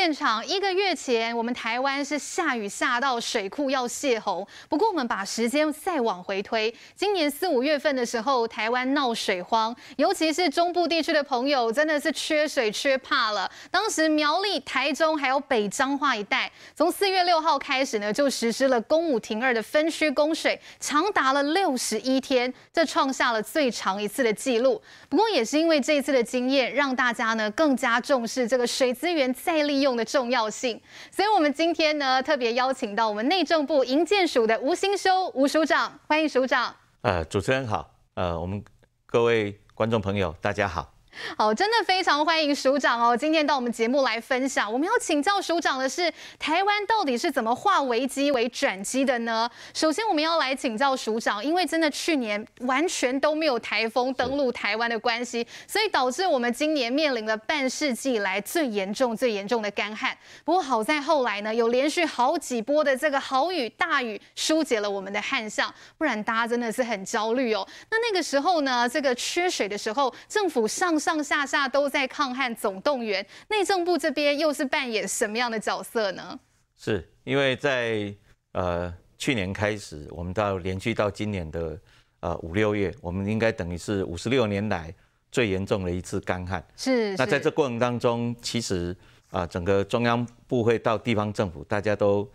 现场，一个月前我们台湾是下雨下到水库要泄洪。不过我们把时间再往回推，今年四五月份的时候，台湾闹水荒，尤其是中部地区的朋友真的是缺水缺怕了。当时苗栗、台中还有北彰化一带，从四月六号开始呢，就实施了公五停二的分区供水，长达了六十一天，这创下了最长一次的记录。不过也是因为这一次的经验，让大家呢更加重视这个水资源再利用的重要性。所以，我们今天呢特别邀请到我们内政部营建署的吴兴修吴署长，欢迎署长。呃，主持人好，呃，我们各位观众朋友大家好。好，真的非常欢迎署长哦！今天到我们节目来分享，我们要请教署长的是，台湾到底是怎么化危机为转机的呢？首先，我们要来请教署长，因为真的去年完全都没有台风登陆台湾的关系，所以导致我们今年面临了半世纪以来最严重、最严重的干旱。不过好在后来呢，有连续好几波的这个豪雨、大雨，疏解了我们的旱象，不然大家真的是很焦虑哦。那那个时候呢，这个缺水的时候，政府上。上下下都在抗旱总动员，内政部这边又是扮演什么样的角色呢？是因为在呃去年开始，我们到连续到今年的呃五六月，我们应该等于是五十六年来最严重的一次干旱。是。那在这过程当中，其实啊、呃，整个中央部会到地方政府，大家都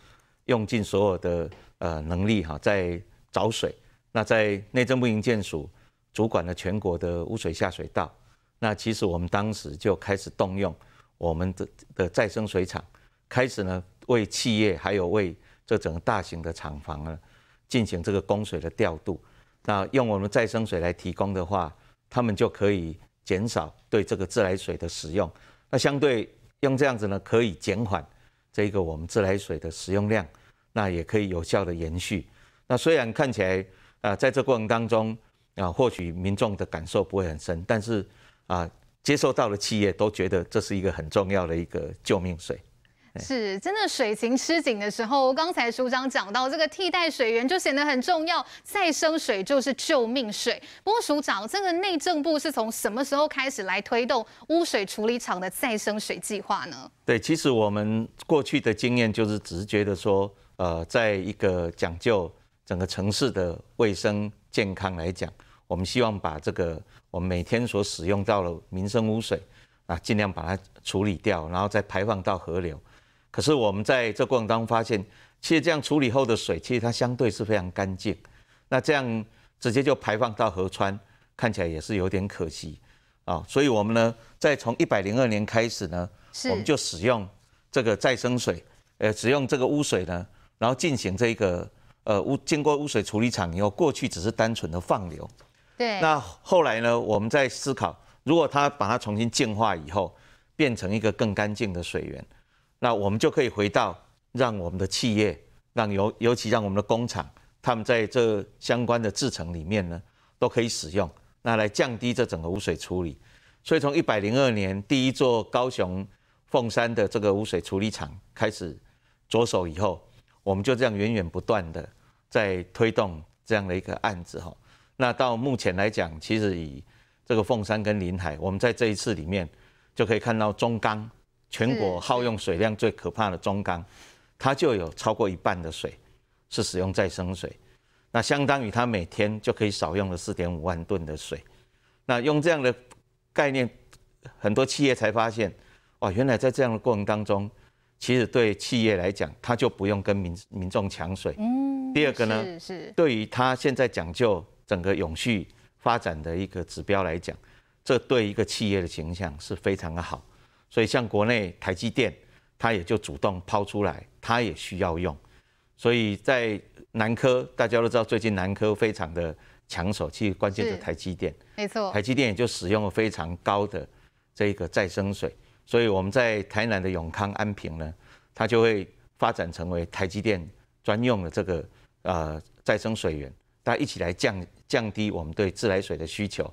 用尽所有的呃能力哈，在找水。那在内政部营建署主管了全国的污水下水道。那其实我们当时就开始动用我们的的再生水厂，开始呢为企业还有为这整个大型的厂房呢进行这个供水的调度。那用我们再生水来提供的话，他们就可以减少对这个自来水的使用。那相对用这样子呢，可以减缓这个我们自来水的使用量，那也可以有效的延续。那虽然看起来啊，在这过程当中啊，或许民众的感受不会很深，但是。啊，接受到的企业都觉得这是一个很重要的一个救命水，是真的。水情吃紧的时候，刚才署长讲到这个替代水源就显得很重要，再生水就是救命水。不过署长，这个内政部是从什么时候开始来推动污水处理厂的再生水计划呢？对，其实我们过去的经验就是只是觉得说，呃，在一个讲究整个城市的卫生健康来讲。我们希望把这个我们每天所使用到的民生污水啊，尽量把它处理掉，然后再排放到河流。可是我们在这过程当中发现，其实这样处理后的水，其实它相对是非常干净。那这样直接就排放到河川，看起来也是有点可惜啊。所以我们呢，在从一百零二年开始呢，我们就使用这个再生水，呃，使用这个污水呢，然后进行这个呃污经过污水处理厂以后，过去只是单纯的放流。对，那后来呢？我们在思考，如果它把它重新净化以后，变成一个更干净的水源，那我们就可以回到让我们的企业，让尤尤其让我们的工厂，他们在这相关的制程里面呢，都可以使用，那来降低这整个污水处理。所以从一百零二年第一座高雄凤山的这个污水处理厂开始着手以后，我们就这样源源不断的在推动这样的一个案子哈。那到目前来讲，其实以这个凤山跟临海，我们在这一次里面就可以看到中钢全国耗用水量最可怕的中钢，它就有超过一半的水是使用再生水，那相当于它每天就可以少用了四点五万吨的水。那用这样的概念，很多企业才发现，哇，原来在这样的过程当中，其实对企业来讲，它就不用跟民民众抢水。嗯。第二个呢，是是，对于它现在讲究。整个永续发展的一个指标来讲，这对一个企业的形象是非常的好。所以像国内台积电，它也就主动抛出来，它也需要用。所以在南科，大家都知道最近南科非常的抢手，其实关键是台积电，没错，台积电也就使用了非常高的这个再生水。所以我们在台南的永康安平呢，它就会发展成为台积电专用的这个呃再生水源。大家一起来降降低我们对自来水的需求。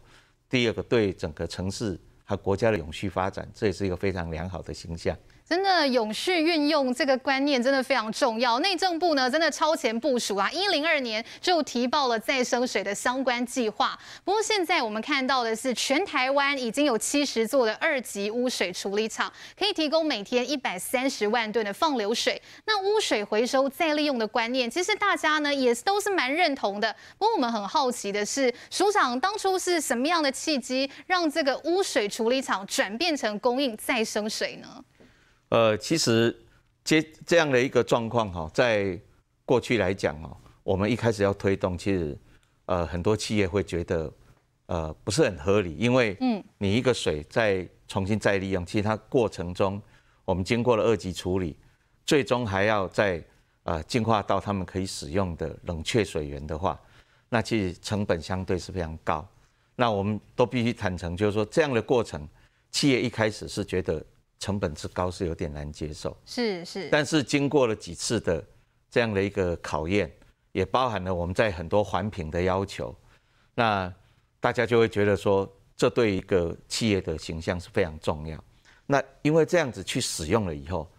第二个，对整个城市和国家的永续发展，这也是一个非常良好的形象。真的永续运用这个观念真的非常重要。内政部呢，真的超前部署啊，一零二年就提报了再生水的相关计划。不过现在我们看到的是，全台湾已经有七十座的二级污水处理厂，可以提供每天一百三十万吨的放流水。那污水回收再利用的观念，其实大家呢也都是蛮认同的。不过我们很好奇的是，署长当初是什么样的契机，让这个污水处理厂转变成供应再生水呢？呃，其实这这样的一个状况哈，在过去来讲哦，我们一开始要推动，其实呃很多企业会觉得呃不是很合理，因为嗯，你一个水再重新再利用，其实它过程中我们经过了二级处理，最终还要再呃进化到他们可以使用的冷却水源的话，那其实成本相对是非常高。那我们都必须坦诚，就是说这样的过程，企业一开始是觉得。成本之高是有点难接受，是是，但是经过了几次的这样的一个考验，也包含了我们在很多环评的要求，那大家就会觉得说，这对一个企业的形象是非常重要。那因为这样子去使用了以后，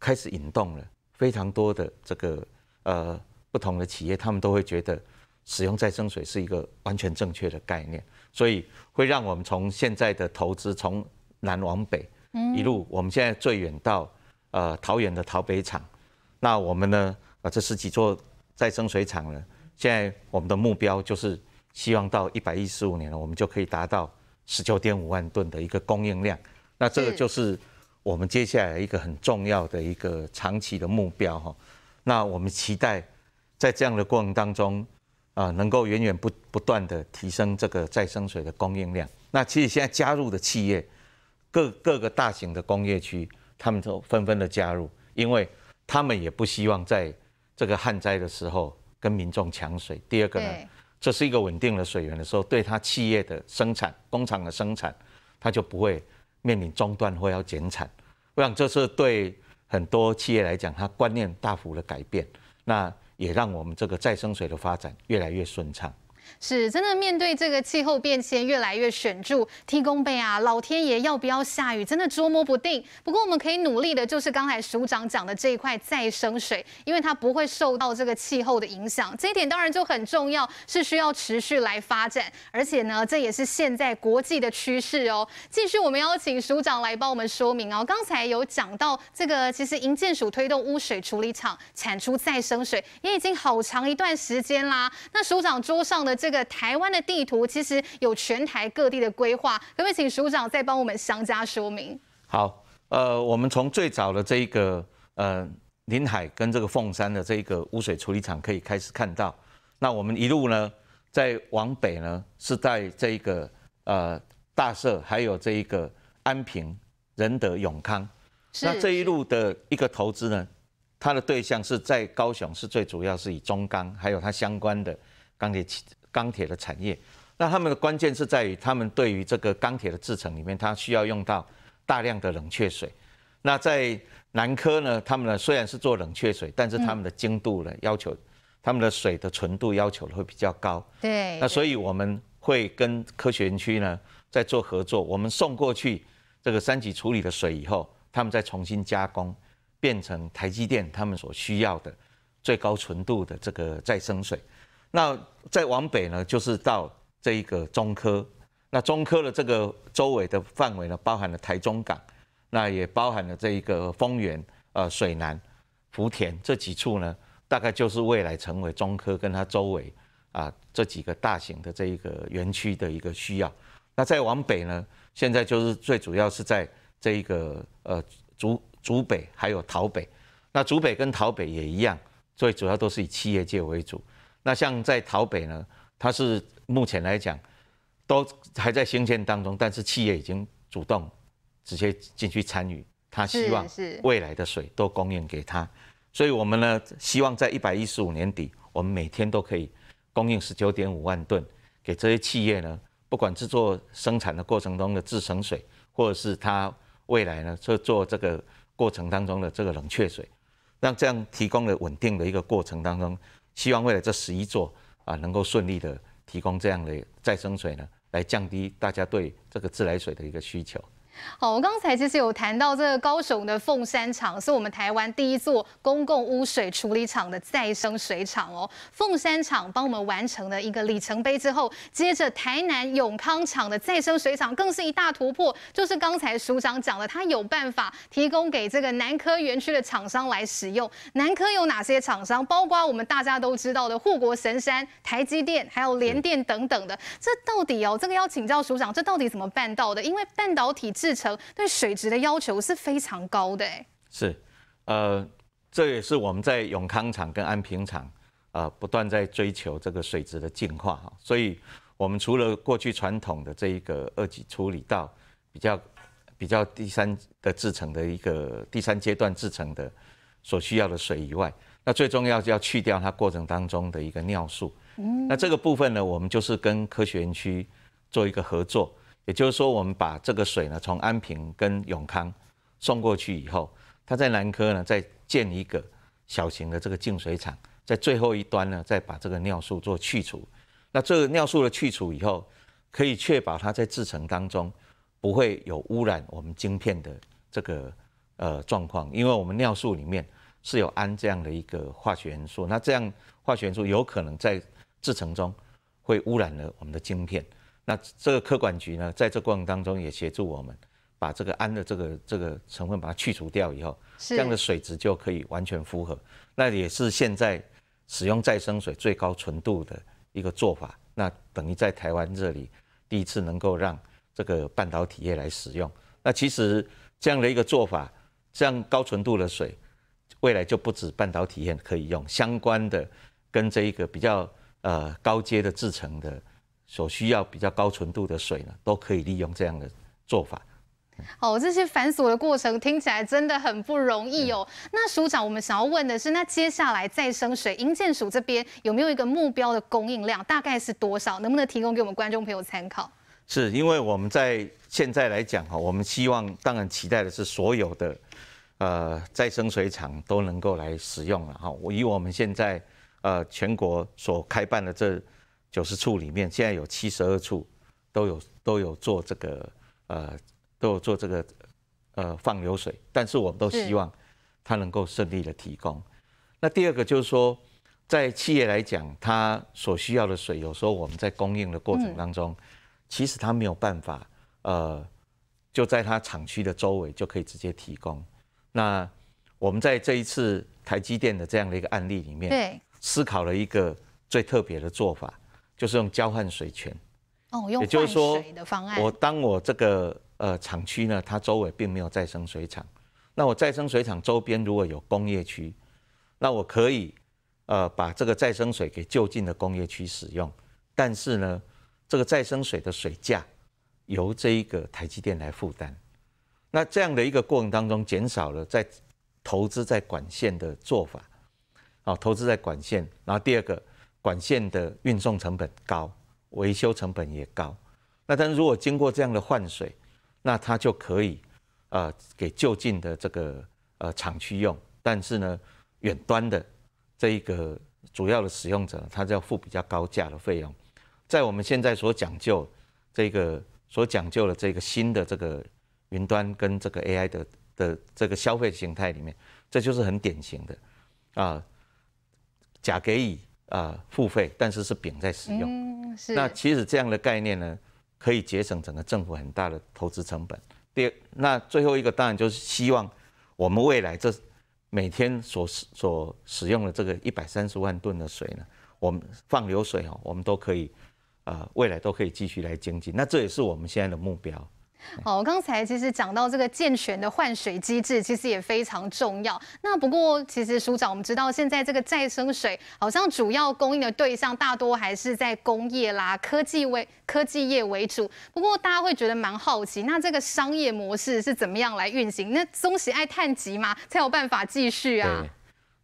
开始引动了非常多的这个呃不同的企业，他们都会觉得使用再生水是一个完全正确的概念，所以会让我们从现在的投资从南往北。一路，我们现在最远到呃桃园的桃北厂，那我们呢啊这十几座再生水厂呢，现在我们的目标就是希望到一百一十五年了，我们就可以达到十九点五万吨的一个供应量。那这个就是我们接下来一个很重要的一个长期的目标哈。那我们期待在这样的过程当中啊，能够源源不不断的提升这个再生水的供应量。那其实现在加入的企业。各各个大型的工业区，他们都纷纷的加入，因为他们也不希望在这个旱灾的时候跟民众抢水。第二个呢，这是一个稳定的水源的时候，对他企业的生产、工厂的生产，他就不会面临中断或要减产。我想这是对很多企业来讲，它观念大幅的改变，那也让我们这个再生水的发展越来越顺畅。是真的，面对这个气候变迁越来越显著，天公伯啊，老天爷要不要下雨，真的捉摸不定。不过我们可以努力的，就是刚才署长讲的这一块再生水，因为它不会受到这个气候的影响，这一点当然就很重要，是需要持续来发展。而且呢，这也是现在国际的趋势哦。继续，我们邀请署长来帮我们说明哦。刚才有讲到这个，其实营建署推动污水处理厂产出再生水，也已经好长一段时间啦。那署长桌上的。这个台湾的地图其实有全台各地的规划，可不可以请署长再帮我们详加说明？好，呃，我们从最早的这一个呃临海跟这个凤山的这一个污水处理厂可以开始看到，那我们一路呢在往北呢是在这一个呃大社，还有这一个安平、仁德、永康，那这一路的一个投资呢，它的对象是在高雄，是最主要是以中钢还有它相关的钢铁企。钢铁的产业，那他们的关键是在于，他们对于这个钢铁的制成里面，它需要用到大量的冷却水。那在南科呢，他们呢虽然是做冷却水，但是他们的精度呢要求，他们的水的纯度要求会比较高。对。那所以我们会跟科学园区呢在做合作，我们送过去这个三级处理的水以后，他们再重新加工，变成台积电他们所需要的最高纯度的这个再生水。那再往北呢，就是到这一个中科。那中科的这个周围的范围呢，包含了台中港，那也包含了这一个丰原、呃水南、福田这几处呢，大概就是未来成为中科跟它周围啊这几个大型的这一个园区的一个需要。那再往北呢，现在就是最主要是在这一个呃竹竹北还有桃北。那竹北跟桃北也一样，最主要都是以企业界为主。那像在桃北呢，它是目前来讲都还在兴建当中，但是企业已经主动直接进去参与，他希望未来的水都供应给他，所以我们呢希望在一百一十五年底，我们每天都可以供应十九点五万吨给这些企业呢，不管制作生产的过程中的制成水，或者是它未来呢做做这个过程当中的这个冷却水，让这样提供了稳定的一个过程当中。希望未来这十一座啊，能够顺利的提供这样的再生水呢，来降低大家对这个自来水的一个需求。好，我刚才其实有谈到这个高雄的凤山厂，是我们台湾第一座公共污水处理厂的再生水厂哦。凤山厂帮我们完成了一个里程碑之后，接着台南永康厂的再生水厂更是一大突破，就是刚才署长讲的，他有办法提供给这个南科园区的厂商来使用。南科有哪些厂商？包括我们大家都知道的护国神山、台积电，还有联电等等的。这到底哦，这个要请教署长，这到底怎么办到的？因为半导体制成对水质的要求是非常高的，哎，是，呃，这也是我们在永康厂跟安平厂，呃，不断在追求这个水质的净化哈，所以我们除了过去传统的这一个二级处理到比较比较第三的制成的一个第三阶段制成的所需要的水以外，那最重要就要去掉它过程当中的一个尿素，嗯，那这个部分呢，我们就是跟科学园区做一个合作。也就是说，我们把这个水呢，从安平跟永康送过去以后，它在南科呢再建一个小型的这个净水厂，在最后一端呢再把这个尿素做去除。那这个尿素的去除以后，可以确保它在制程当中不会有污染我们晶片的这个呃状况，因为我们尿素里面是有氨这样的一个化学元素，那这样化学元素有可能在制程中会污染了我们的晶片。那这个科管局呢，在这过程当中也协助我们，把这个氨的这个这个成分把它去除掉以后，这样的水质就可以完全符合。那也是现在使用再生水最高纯度的一个做法。那等于在台湾这里第一次能够让这个半导体业来使用。那其实这样的一个做法，这样高纯度的水，未来就不止半导体业可以用，相关的跟这一个比较呃高阶的制成的。所需要比较高纯度的水呢，都可以利用这样的做法。哦，这些繁琐的过程听起来真的很不容易哦。那署长，我们想要问的是，那接下来再生水营建署这边有没有一个目标的供应量，大概是多少？能不能提供给我们观众朋友参考？是因为我们在现在来讲哈，我们希望当然期待的是所有的呃再生水厂都能够来使用了哈。我以我们现在呃全国所开办的这九十处里面，现在有七十二处都有都有做这个呃都有做这个呃放流水，但是我们都希望它能够顺利的提供。那第二个就是说，在企业来讲，它所需要的水，有时候我们在供应的过程当中，其实它没有办法呃就在它厂区的周围就可以直接提供。那我们在这一次台积电的这样的一个案例里面，对，思考了一个最特别的做法。就是用交换水权，哦，用换水的方案。我当我这个呃厂区呢，它周围并没有再生水厂，那我再生水厂周边如果有工业区，那我可以呃把这个再生水给就近的工业区使用，但是呢，这个再生水的水价由这一个台积电来负担。那这样的一个过程当中，减少了在投资在管线的做法，好，投资在管线。然后第二个。管线的运送成本高，维修成本也高。那但是如果经过这样的换水，那它就可以呃给就近的这个呃厂区用。但是呢，远端的这一个主要的使用者，他就要付比较高价的费用。在我们现在所讲究这个所讲究的这个新的这个云端跟这个 AI 的的这个消费形态里面，这就是很典型的啊，甲给乙。啊，付费，但是是丙在使用。嗯，是。那其实这样的概念呢，可以节省整个政府很大的投资成本。第二，那最后一个当然就是希望我们未来这每天所使所使用的这个一百三十万吨的水呢，我们放流水哦，我们都可以啊，未来都可以继续来经济。那这也是我们现在的目标。好，刚才其实讲到这个健全的换水机制，其实也非常重要。那不过，其实署长，我们知道现在这个再生水好像主要供应的对象大多还是在工业啦、科技为科技业为主。不过大家会觉得蛮好奇，那这个商业模式是怎么样来运行？那中喜爱碳极嘛，才有办法继续啊。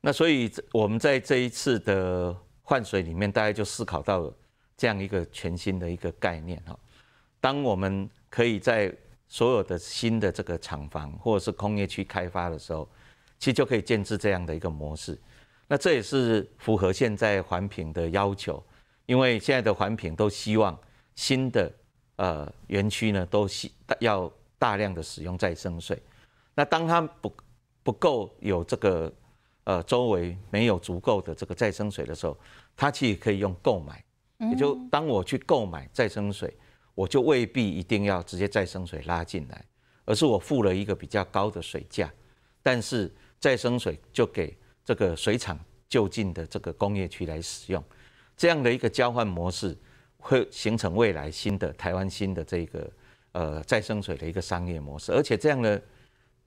那所以我们在这一次的换水里面，大家就思考到了这样一个全新的一个概念哈。当我们可以在所有的新的这个厂房或者是工业区开发的时候，其实就可以建置这样的一个模式。那这也是符合现在环评的要求，因为现在的环评都希望新的呃园区呢都希要大量的使用再生水。那当它不不够有这个呃周围没有足够的这个再生水的时候，它其实可以用购买，也就当我去购买再生水，我就未必一定要直接再生水拉进来，而是我付了一个比较高的水价，但是再生水就给这个水厂就近的这个工业区来使用，这样的一个交换模式。会形成未来新的台湾新的这个呃再生水的一个商业模式，而且这样的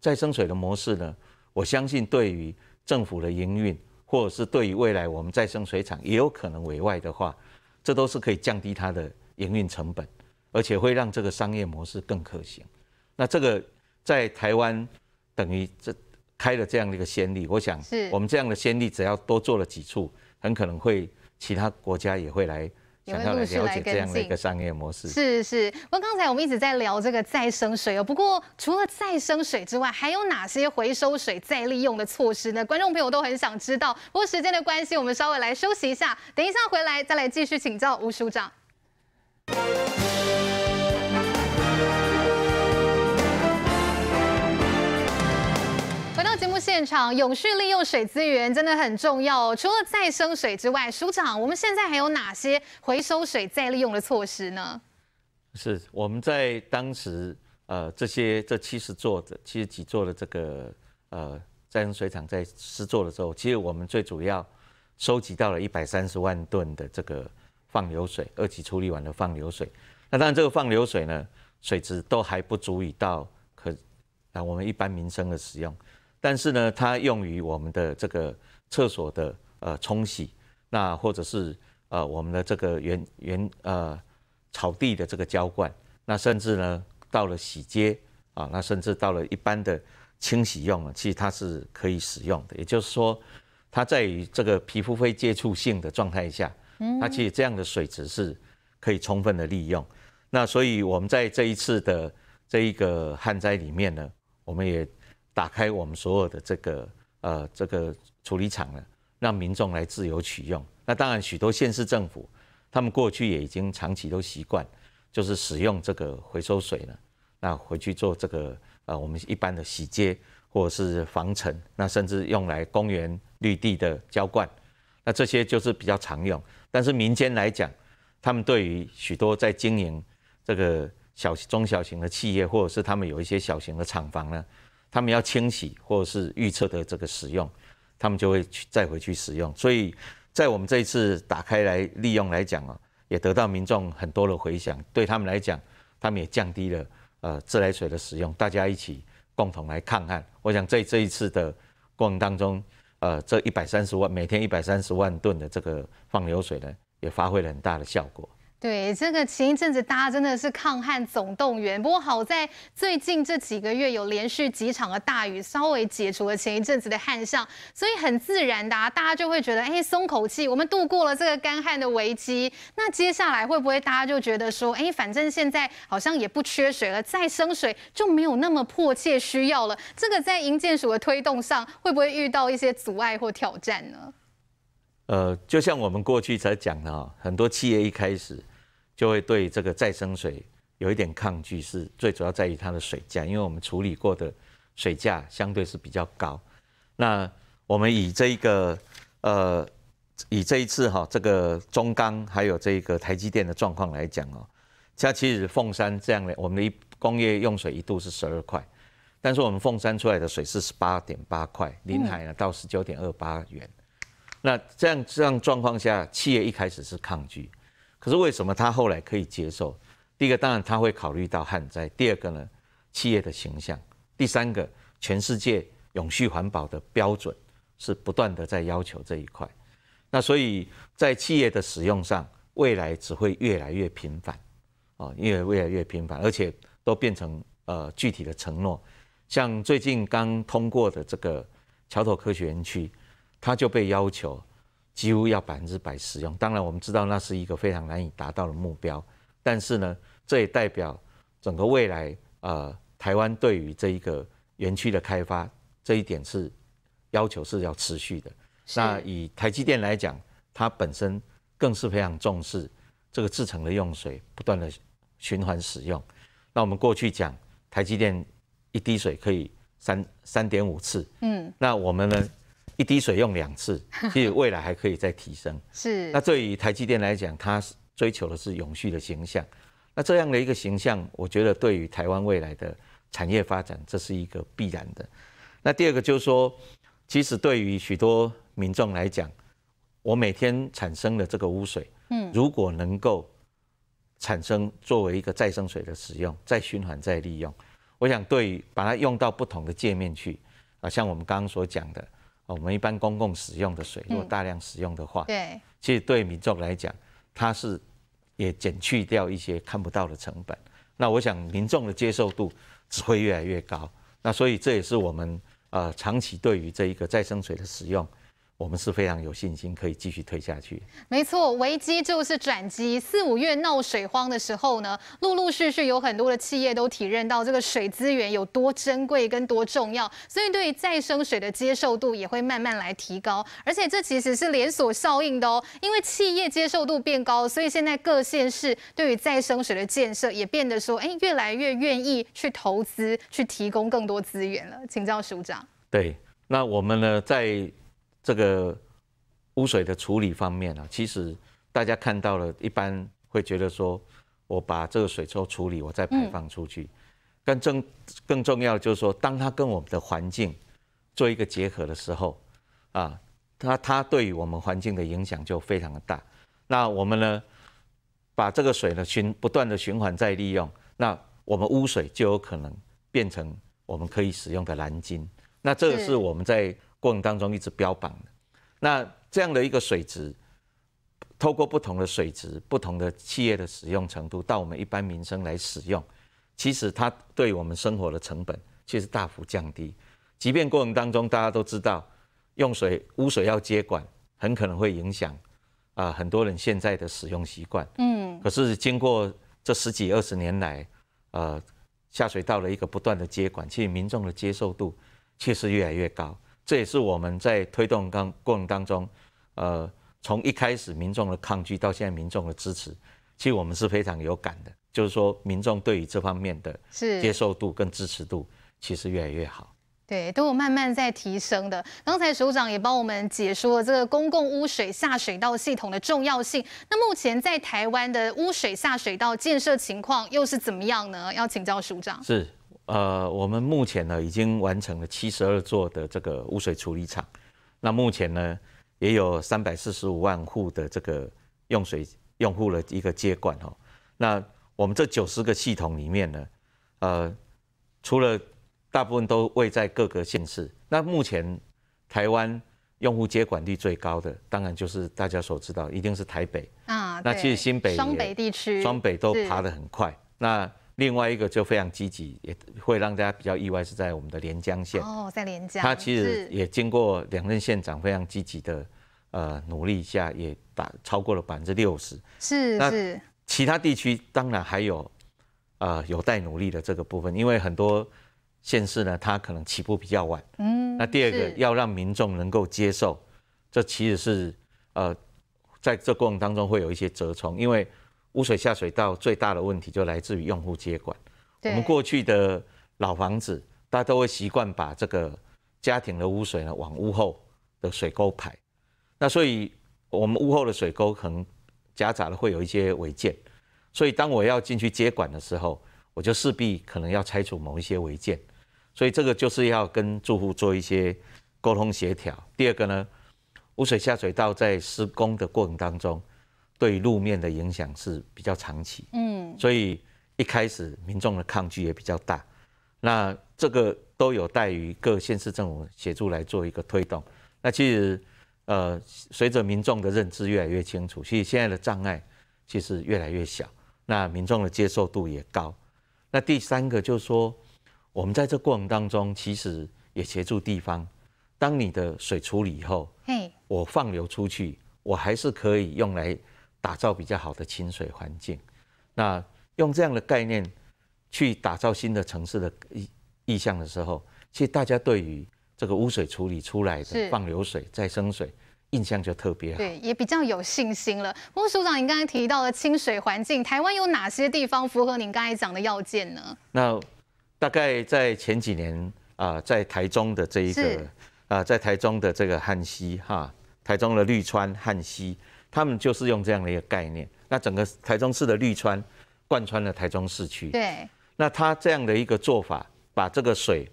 再生水的模式呢，我相信对于政府的营运，或者是对于未来我们再生水厂也有可能委外的话，这都是可以降低它的营运成本，而且会让这个商业模式更可行。那这个在台湾等于这开了这样的一个先例，我想我们这样的先例只要多做了几处，很可能会其他国家也会来。想要来了解这样的一个商业模式，是是。不过刚才我们一直在聊这个再生水哦。不过除了再生水之外，还有哪些回收水再利用的措施呢？观众朋友都很想知道。不过时间的关系，我们稍微来休息一下，等一下回来再来继续请教吴署长。现场永续利用水资源真的很重要。除了再生水之外，署长，我们现在还有哪些回收水再利用的措施呢？是我们在当时呃这些这七十座的七十几座的这个呃再生水厂在施作的时候，其实我们最主要收集到了一百三十万吨的这个放流水，二级处理完的放流水。那当然这个放流水呢，水质都还不足以到可啊我们一般民生的使用。但是呢，它用于我们的这个厕所的呃冲洗，那或者是呃我们的这个原原呃草地的这个浇灌，那甚至呢到了洗街啊，那甚至到了一般的清洗用啊，其实它是可以使用的。也就是说，它在于这个皮肤非接触性的状态下，它其实这样的水质是可以充分的利用。那所以我们在这一次的这一个旱灾里面呢，我们也。打开我们所有的这个呃这个处理厂呢，让民众来自由取用。那当然，许多县市政府他们过去也已经长期都习惯，就是使用这个回收水呢，那回去做这个呃我们一般的洗街或者是防尘，那甚至用来公园绿地的浇灌，那这些就是比较常用。但是民间来讲，他们对于许多在经营这个小中小型的企业，或者是他们有一些小型的厂房呢。他们要清洗或者是预测的这个使用，他们就会去再回去使用。所以在我们这一次打开来利用来讲啊，也得到民众很多的回响。对他们来讲，他们也降低了呃自来水的使用。大家一起共同来抗旱。我想在这一次的过程当中，呃，这一百三十万每天一百三十万吨的这个放流水呢，也发挥了很大的效果。对，这个前一阵子大家真的是抗旱总动员，不过好在最近这几个月有连续几场的大雨，稍微解除了前一阵子的旱象，所以很自然的啊，大家就会觉得，哎，松口气，我们度过了这个干旱的危机。那接下来会不会大家就觉得说，哎，反正现在好像也不缺水了，再生水就没有那么迫切需要了？这个在营建署的推动上，会不会遇到一些阻碍或挑战呢？呃，就像我们过去才讲的啊，很多企业一开始。就会对这个再生水有一点抗拒，是最主要在于它的水价，因为我们处理过的水价相对是比较高。那我们以这一个呃，以这一次哈，这个中钢还有这个台积电的状况来讲哦，像其实凤山这样的，我们的一工业用水一度是十二块，但是我们凤山出来的水是十八点八块，临海呢到十九点二八元。那这样这样状况下，企业一开始是抗拒。可是为什么他后来可以接受？第一个当然他会考虑到旱灾，第二个呢，企业的形象，第三个全世界永续环保的标准是不断的在要求这一块。那所以在企业的使用上，未来只会越来越频繁，啊，因为越来越频繁，而且都变成呃具体的承诺。像最近刚通过的这个桥头科学园区，它就被要求。几乎要百分之百使用，当然我们知道那是一个非常难以达到的目标，但是呢，这也代表整个未来呃台湾对于这一个园区的开发这一点是要求是要持续的。那以台积电来讲，它本身更是非常重视这个制成的用水不断的循环使用。那我们过去讲台积电一滴水可以三三点五次，嗯，那我们呢，一滴水用两次，其实未来还可以再提升。是。那对于台积电来讲，它追求的是永续的形象。那这样的一个形象，我觉得对于台湾未来的产业发展，这是一个必然的。那第二个就是说，其实对于许多民众来讲，我每天产生的这个污水，嗯，如果能够产生作为一个再生水的使用，再循环再利用，我想对于把它用到不同的界面去啊，像我们刚刚所讲的，我们一般公共使用的水，如果大量使用的话，对，其实对民众来讲，它是也减去掉一些看不到的成本。那我想民众的接受度只会越来越高。那所以这也是我们呃长期对于这一个再生水的使用。我们是非常有信心可以继续推下去。没错，危机就是转机。四五月闹水荒的时候呢，陆陆续续有很多的企业都体认到这个水资源有多珍贵跟多重要，所以对于再生水的接受度也会慢慢来提高。而且这其实是连锁效应的哦，因为企业接受度变高，所以现在各县市对于再生水的建设也变得说，哎，越来越愿意去投资，去提供更多资源了。请教署长。对，那我们呢在。这个污水的处理方面啊，其实大家看到了，一般会觉得说，我把这个水做处理，我再排放出去。更重更重要的就是说，当它跟我们的环境做一个结合的时候，啊，它它对于我们环境的影响就非常的大。那我们呢，把这个水呢循不断的循环再利用，那我们污水就有可能变成我们可以使用的蓝金。那这个是我们在过程当中一直标榜的，那这样的一个水质，透过不同的水质、不同的企业的使用程度，到我们一般民生来使用，其实它对我们生活的成本其实大幅降低。即便过程当中大家都知道，用水污水要接管，很可能会影响啊很多人现在的使用习惯。嗯。可是经过这十几二十年来，呃下水道的一个不断的接管，其实民众的接受度确实越来越高。这也是我们在推动当过程当中，呃，从一开始民众的抗拒到现在民众的支持，其实我们是非常有感的。就是说，民众对于这方面的接受度跟支持度，其实越来越好。对，都有慢慢在提升的。刚才署长也帮我们解说了这个公共污水下水道系统的重要性。那目前在台湾的污水下水道建设情况又是怎么样呢？要请教署长。是。呃，我们目前呢已经完成了七十二座的这个污水处理厂，那目前呢也有三百四十五万户的这个用水用户的一个接管哦。那我们这九十个系统里面呢，呃，除了大部分都位在各个县市，那目前台湾用户接管率最高的，当然就是大家所知道，一定是台北啊。那其实新北、双北地区、双北都爬得很快。那另外一个就非常积极，也会让大家比较意外，是在我们的连江县。哦，在连江。它其实也经过两任县长非常积极的呃努力下，也达超过了百分之六十。是是。其他地区当然还有呃有待努力的这个部分，因为很多县市呢，它可能起步比较晚。嗯。那第二个要让民众能够接受，这其实是呃在这过程当中会有一些折冲，因为。污水下水道最大的问题就来自于用户接管。我们过去的老房子，大家都会习惯把这个家庭的污水呢往屋后的水沟排。那所以我们屋后的水沟可能夹杂了会有一些违建，所以当我要进去接管的时候，我就势必可能要拆除某一些违建。所以这个就是要跟住户做一些沟通协调。第二个呢，污水下水道在施工的过程当中。对路面的影响是比较长期，嗯，所以一开始民众的抗拒也比较大，那这个都有待于各县市政府协助来做一个推动。那其实，呃，随着民众的认知越来越清楚，其实现在的障碍其实越来越小，那民众的接受度也高。那第三个就是说，我们在这过程当中，其实也协助地方，当你的水处理以后，嘿，我放流出去，我还是可以用来。打造比较好的清水环境，那用这样的概念去打造新的城市的意意向的时候，其实大家对于这个污水处理出来的放流水、再生水印象就特别好，对，也比较有信心了。不过署长，您刚才提到的清水环境，台湾有哪些地方符合您刚才讲的要件呢？那大概在前几年啊，在台中的这一个啊，在台中的这个旱溪哈，台中的绿川旱溪，他们就是用这样的一个概念。那整个台中市的绿川贯穿了台中市区。对。那他这样的一个做法，把这个水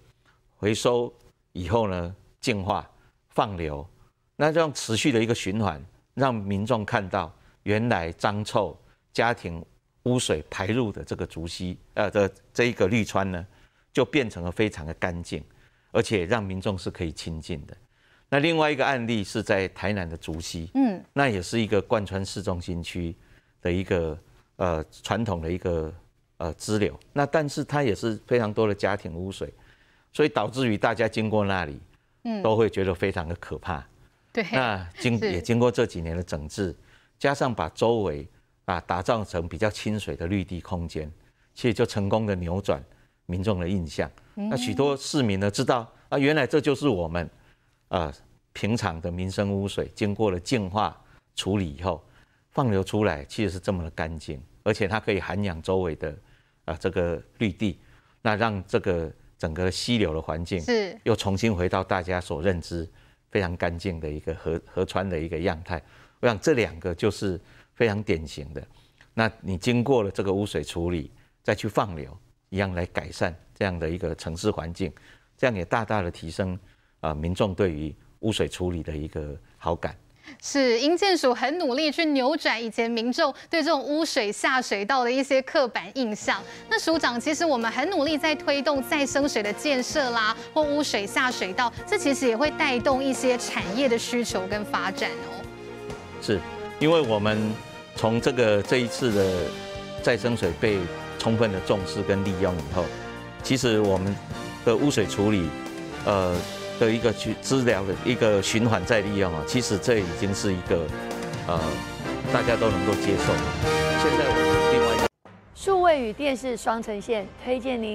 回收以后呢，净化、放流，那这样持续的一个循环，让民众看到原来脏臭家庭污水排入的这个竹溪，呃的这一个绿川呢，就变成了非常的干净，而且让民众是可以亲近的。那另外一个案例是在台南的竹溪，嗯，那也是一个贯穿市中心区的一个呃传统的一个呃支流，那但是它也是非常多的家庭污水，所以导致于大家经过那里，嗯，都会觉得非常的可怕。对，那经也经过这几年的整治，加上把周围。啊，打造成比较清水的绿地空间，其实就成功的扭转民众的印象。那许多市民呢知道啊，原来这就是我们啊平常的民生污水，经过了净化处理以后放流出来，其实是这么的干净，而且它可以涵养周围的啊这个绿地，那让这个整个溪流的环境是又重新回到大家所认知非常干净的一个河河川的一个样态。我想这两个就是。非常典型的，那你经过了这个污水处理，再去放流，一样来改善这样的一个城市环境，这样也大大的提升啊民众对于污水处理的一个好感。是营建署很努力去扭转以前民众对这种污水下水道的一些刻板印象。那署长，其实我们很努力在推动再生水的建设啦，或污水下水道，这其实也会带动一些产业的需求跟发展哦。是。因为我们从这个这一次的再生水被充分的重视跟利用以后，其实我们的污水处理，呃的一个去治疗的一个循环再利用啊，其实这已经是一个呃大家都能够接受。现在我们另外一个数位与电视双呈现，推荐您。